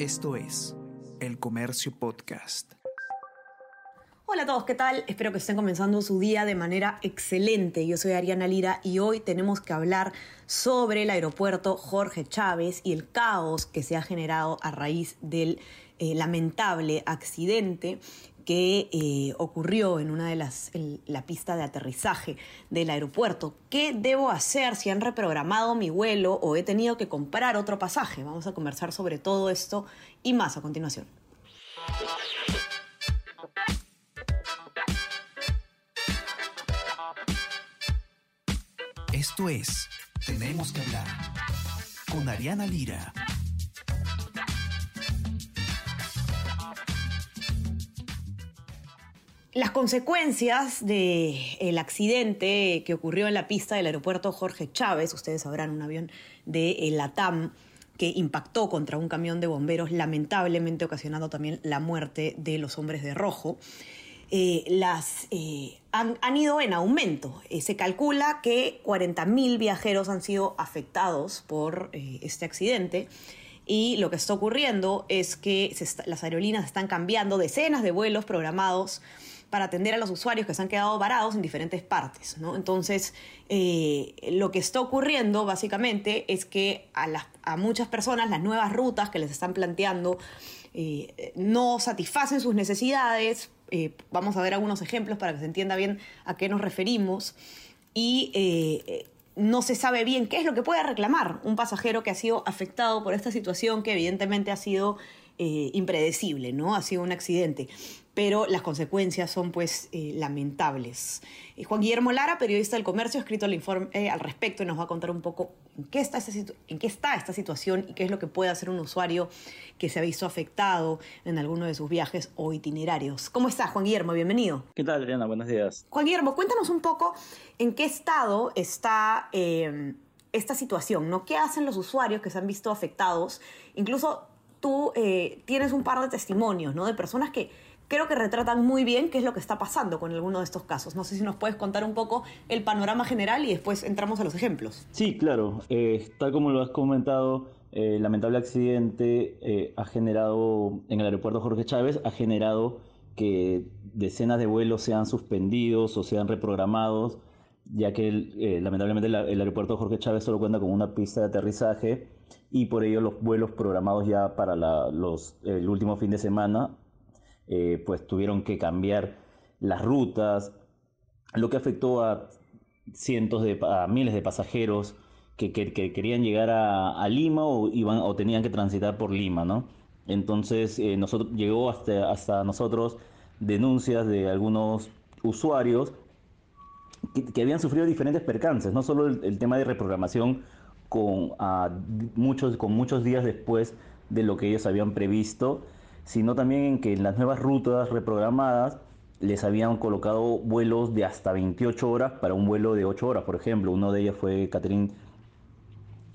Esto es El Comercio Podcast. Hola a todos, ¿qué tal? Espero que estén comenzando su día de manera excelente. Yo soy Ariana Lira y hoy tenemos que hablar sobre el aeropuerto Jorge Chávez y el caos que se ha generado a raíz del eh, lamentable accidente que eh, ocurrió en una de las en la pista de aterrizaje del aeropuerto. ¿Qué debo hacer si han reprogramado mi vuelo o he tenido que comprar otro pasaje? Vamos a conversar sobre todo esto y más a continuación. Esto es Tenemos que hablar con Ariana Lira. Las consecuencias del accidente que ocurrió en la pista del aeropuerto Jorge Chávez, ustedes sabrán, un avión de eh, LATAM que impactó contra un camión de bomberos, lamentablemente ocasionando también la muerte de los hombres de rojo, eh, las, eh, han, ido en aumento. Se calcula que 40.000 viajeros han sido afectados por este accidente. Y lo que está ocurriendo es que las aerolíneas están cambiando decenas de vuelos programados para atender a los usuarios que se han quedado varados en diferentes partes. ¿no? Entonces, eh, lo que está ocurriendo básicamente es que a, las, a, muchas personas las nuevas rutas que les están planteando eh, no satisfacen sus necesidades. Eh, vamos a ver algunos ejemplos para que se entienda bien a qué nos referimos. Y no se sabe bien qué es lo que puede reclamar un pasajero que ha sido afectado por esta situación que evidentemente ha sido impredecible, ¿no? Ha sido un accidente, pero las consecuencias son pues eh, lamentables. Eh, Juan Guillermo Lara, periodista del comercio, ha escrito el informe eh, al respecto y nos va a contar un poco en qué, está esta en qué está esta situación y qué es lo que puede hacer un usuario que se ha visto afectado en alguno de sus viajes o itinerarios. ¿Cómo estás, Juan Guillermo? Bienvenido. ¿Qué tal, Adriana? Buenos días. Juan Guillermo, cuéntanos un poco en qué estado está eh, esta situación, ¿no? ¿Qué hacen los usuarios que se han visto afectados? Incluso tú eh, tienes un par de testimonios, ¿no? De personas que creo que retratan muy bien qué es lo que está pasando con alguno de estos casos. No sé si nos puedes contar un poco el panorama general y después entramos a los ejemplos. Sí, claro. Eh, tal como lo has comentado, eh, el lamentable accidente eh, ha generado en el aeropuerto Jorge Chávez, ha generado que decenas de vuelos sean suspendidos o sean reprogramados, ya que lamentablemente el, aeropuerto Jorge Chávez solo cuenta con una pista de aterrizaje y por ello los vuelos programados ya para los, el último fin de semana eh, pues tuvieron que cambiar las rutas, lo que afectó a cientos de a miles de pasajeros que, que, que querían llegar a, Lima o iban o tenían que transitar por Lima, ¿no? Entonces eh, nosotros llegó hasta, hasta nosotros denuncias de algunos usuarios que, habían sufrido diferentes percances, no solo el, tema de reprogramación con, muchos, con muchos días después de lo que ellos habían previsto, sino también en que en las nuevas rutas reprogramadas les habían colocado vuelos de hasta 28 horas para un vuelo de 8 horas, por ejemplo. Uno de ellas fue Catherine,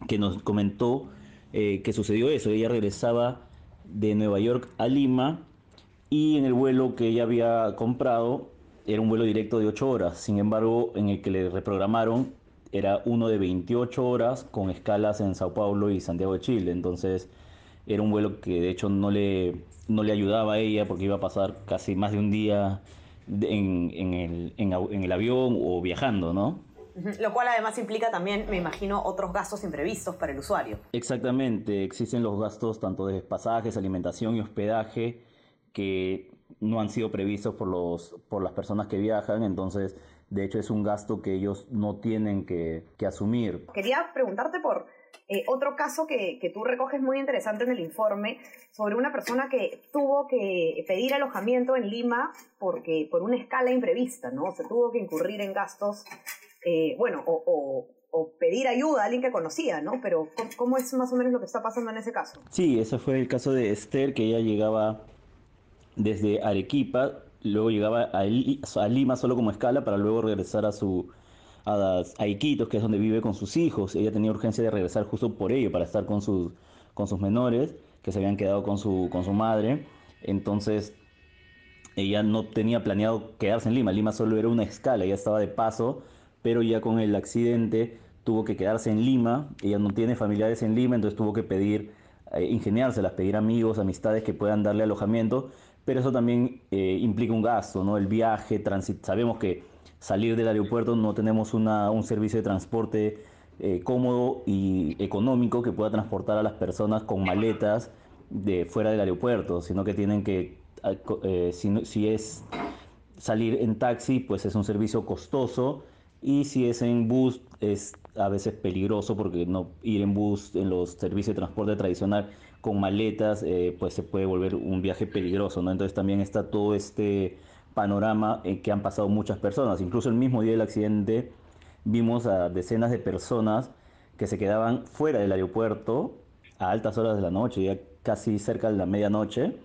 que nos comentó eh, que sucedió eso. Ella regresaba de Nueva York a Lima y en el vuelo que ella había comprado era un vuelo directo de 8 horas. Sin embargo, en el que le reprogramaron era uno de 28 horas con escalas en Sao Paulo y Santiago de Chile. Entonces era un vuelo que de hecho no le, no le ayudaba a ella porque iba a pasar casi más de un día en, en, el, en, en el avión o viajando, ¿no? Lo cual además implica también, me imagino, otros gastos imprevistos para el usuario. Exactamente, existen los gastos tanto de pasajes, alimentación y hospedaje que no han sido previstos por, los, por las personas que viajan, entonces de hecho es un gasto que ellos no tienen que, que asumir. Quería preguntarte por eh, otro caso que, que, tú recoges muy interesante en el informe sobre una persona que tuvo que pedir alojamiento en Lima porque por una escala imprevista, ¿no? Se tuvo que incurrir en gastos, eh, bueno, o, o, pedir ayuda a alguien que conocía, ¿no? Pero ¿cómo es más o menos lo que está pasando en ese caso? Sí, ese fue el caso de Esther, que ella llegaba desde Arequipa, luego llegaba a Lima solo como escala para luego regresar a su a, a, Iquitos, que es donde vive con sus hijos. Ella tenía urgencia de regresar justo por ello, para estar con sus, con sus menores, que se habían quedado con su, con su madre. Entonces, ella no tenía planeado quedarse en Lima. Lima solo era una escala, ella estaba de paso, pero ya con el accidente tuvo que quedarse en Lima. Ella no tiene familiares en Lima, entonces tuvo que pedir eh, ingeniárselas, pedir amigos, amistades que puedan darle alojamiento, pero eso también eh, implica un gasto, ¿no? El viaje, transit, sabemos que salir del aeropuerto no tenemos una, un servicio de transporte eh, cómodo y económico que pueda transportar a las personas con maletas de fuera del aeropuerto, sino que tienen que, eh, si, si es salir en taxi, pues es un servicio costoso y si es en bus es a veces peligroso porque no ir en bus en los servicios de transporte tradicional con maletas eh, pues se puede volver un viaje peligroso, ¿no? Entonces también está todo este panorama en que han pasado muchas personas, incluso el mismo día del accidente vimos a decenas de personas que se quedaban fuera del aeropuerto a altas horas de la noche, ya casi cerca de la medianoche,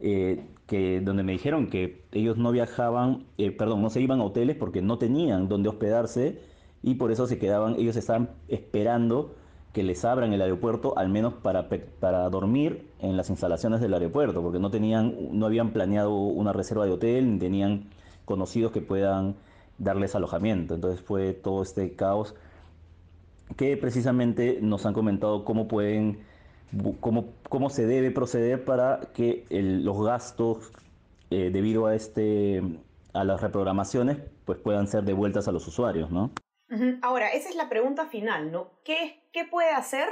eh, que, donde me dijeron que ellos no viajaban, eh, perdón, no se iban a hoteles porque no tenían donde hospedarse y por eso se quedaban, ellos estaban esperando que les abran el aeropuerto, al menos para, para dormir en las instalaciones del aeropuerto, porque no tenían, no habían planeado una reserva de hotel, ni tenían conocidos que puedan darles alojamiento. Entonces fue todo este caos que precisamente nos han comentado cómo pueden, cómo, cómo se debe proceder para que los gastos eh, debido a este a las reprogramaciones pues puedan ser devueltas a los usuarios, ¿no? Ahora, esa es la pregunta final, ¿no? ¿Qué, ¿Qué puede hacer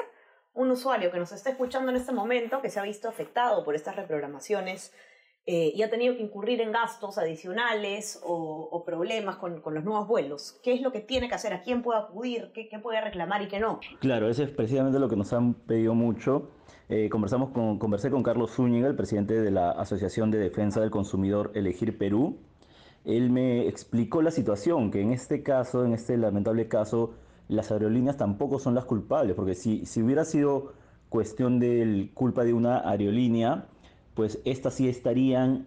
un usuario que nos está escuchando en este momento, que se ha visto afectado por estas reprogramaciones eh, y ha tenido que incurrir en gastos adicionales o, problemas con, los nuevos vuelos? ¿Qué es lo que tiene que hacer? ¿A quién puede acudir? ¿Qué, puede reclamar y qué no? Claro, eso es precisamente lo que nos han pedido mucho. Eh, conversamos con, conversé con Carlos Zúñiga, el presidente de la Asociación de Defensa del Consumidor Elegir Perú, él me explicó la situación, que en este caso, en este lamentable caso, las aerolíneas tampoco son las culpables, porque si, si hubiera sido cuestión de culpa de una aerolínea, pues estas sí estarían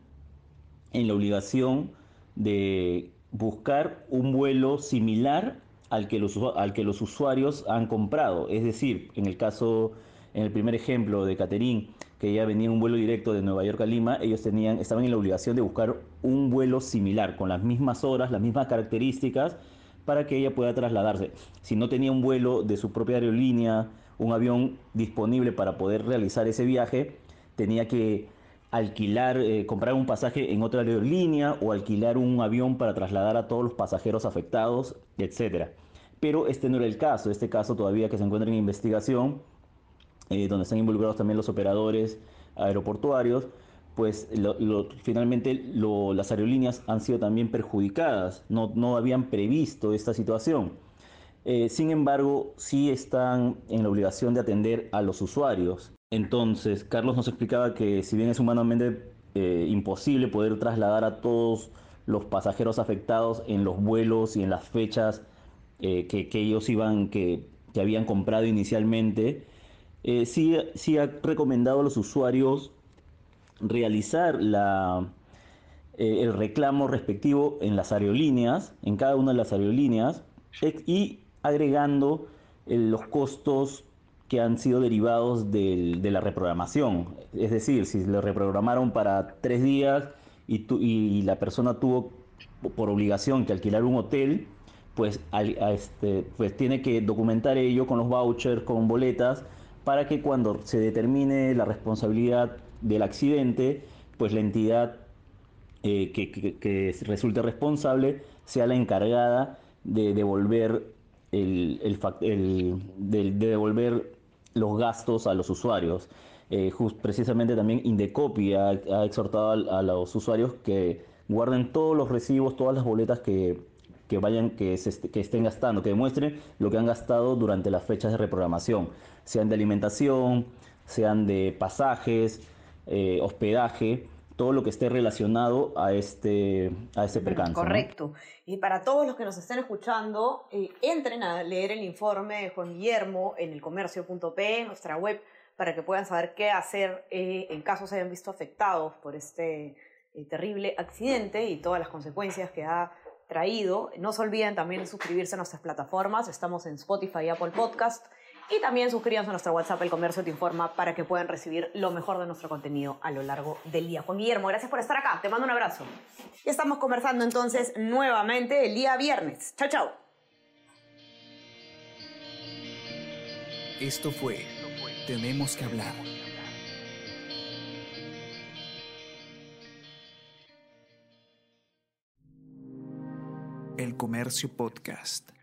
en la obligación de buscar un vuelo similar al que los, al que los usuarios han comprado. Es decir, en el caso, en el primer ejemplo de Caterín, que ya venía un vuelo directo de Nueva York a Lima, ellos tenían, estaban en la obligación de buscar un vuelo similar, con las mismas horas, las mismas características, para que ella pueda trasladarse. Si no tenía un vuelo de su propia aerolínea, un avión disponible para poder realizar ese viaje, tenía que alquilar, eh, comprar un pasaje en otra aerolínea o alquilar un avión para trasladar a todos los pasajeros afectados, etc. Pero este no era el caso, este caso todavía que se encuentra en investigación, eh, donde están involucrados también los operadores aeroportuarios, pues finalmente las aerolíneas han sido también perjudicadas, no, no habían previsto esta situación. Eh, sin embargo, sí están en la obligación de atender a los usuarios. Entonces, Carlos nos explicaba que si bien es humanamente eh, imposible poder trasladar a todos los pasajeros afectados en los vuelos y en las fechas que, que, ellos iban, que, que habían comprado inicialmente, eh, sí, sí, ha recomendado a los usuarios realizar la, eh, el reclamo respectivo en las aerolíneas, en cada una de las aerolíneas, y agregando eh, los costos que han sido derivados de la reprogramación. Es decir, si le reprogramaron para tres días y, y la persona tuvo por obligación que alquilar un hotel, pues, este, pues tiene que documentar ello con los vouchers, con boletas, para que cuando se determine la responsabilidad del accidente, pues la entidad eh, que, resulte responsable sea la encargada de devolver los gastos a los usuarios. Eh, precisamente también Indecopi ha, exhortado a, los usuarios que guarden todos los recibos, todas las boletas que, vayan, que estén gastando, que demuestren lo que han gastado durante las fechas de reprogramación sean de alimentación, sean de pasajes, eh, hospedaje, todo lo que esté relacionado a este, a este percance. Correcto. Y para todos los que nos estén escuchando, eh, entren a leer el informe de Juan Guillermo en el comercio.p, nuestra web, para que puedan saber qué hacer eh, en caso se hayan visto afectados por este terrible accidente y todas las consecuencias que ha traído. No se olviden también de suscribirse a nuestras plataformas. Estamos en Spotify y Apple Podcast y también suscríbanse a nuestro WhatsApp El Comercio Te Informa para que puedan recibir lo mejor de nuestro contenido a lo largo del día. Juan Guillermo, gracias por estar acá. Te mando un abrazo. Y estamos conversando entonces nuevamente el día viernes. Chao, chao. Esto fue Tenemos que hablar. El Comercio Podcast.